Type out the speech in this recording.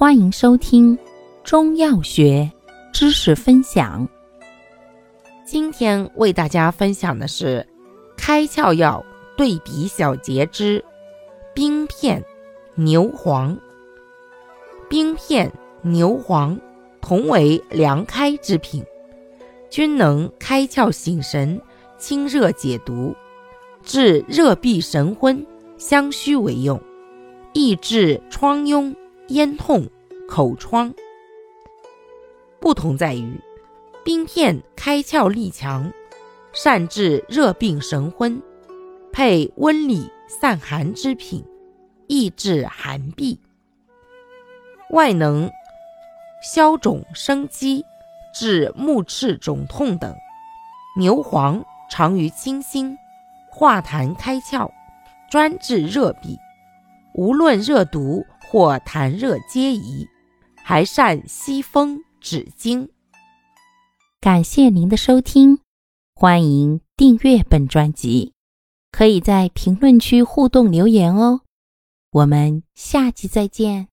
欢迎收听中药学知识分享。今天为大家分享的是开窍药对比小节之冰片牛黄。冰片、牛黄同为凉开之品，均能开窍醒神、清热解毒、治热闭神昏、相虚为用，益治疮痈。咽痛、口疮，不同在于冰片开窍力强，善治热病神昏，配温里散寒之品，益治寒痹，外能消肿生肌，治目赤肿痛等。牛黄常于清心，化痰开窍，专治热痹，无论热毒。或痰热皆宜，还善息风止惊。感谢您的收听，欢迎订阅本专辑，可以在评论区互动留言哦。我们下期再见。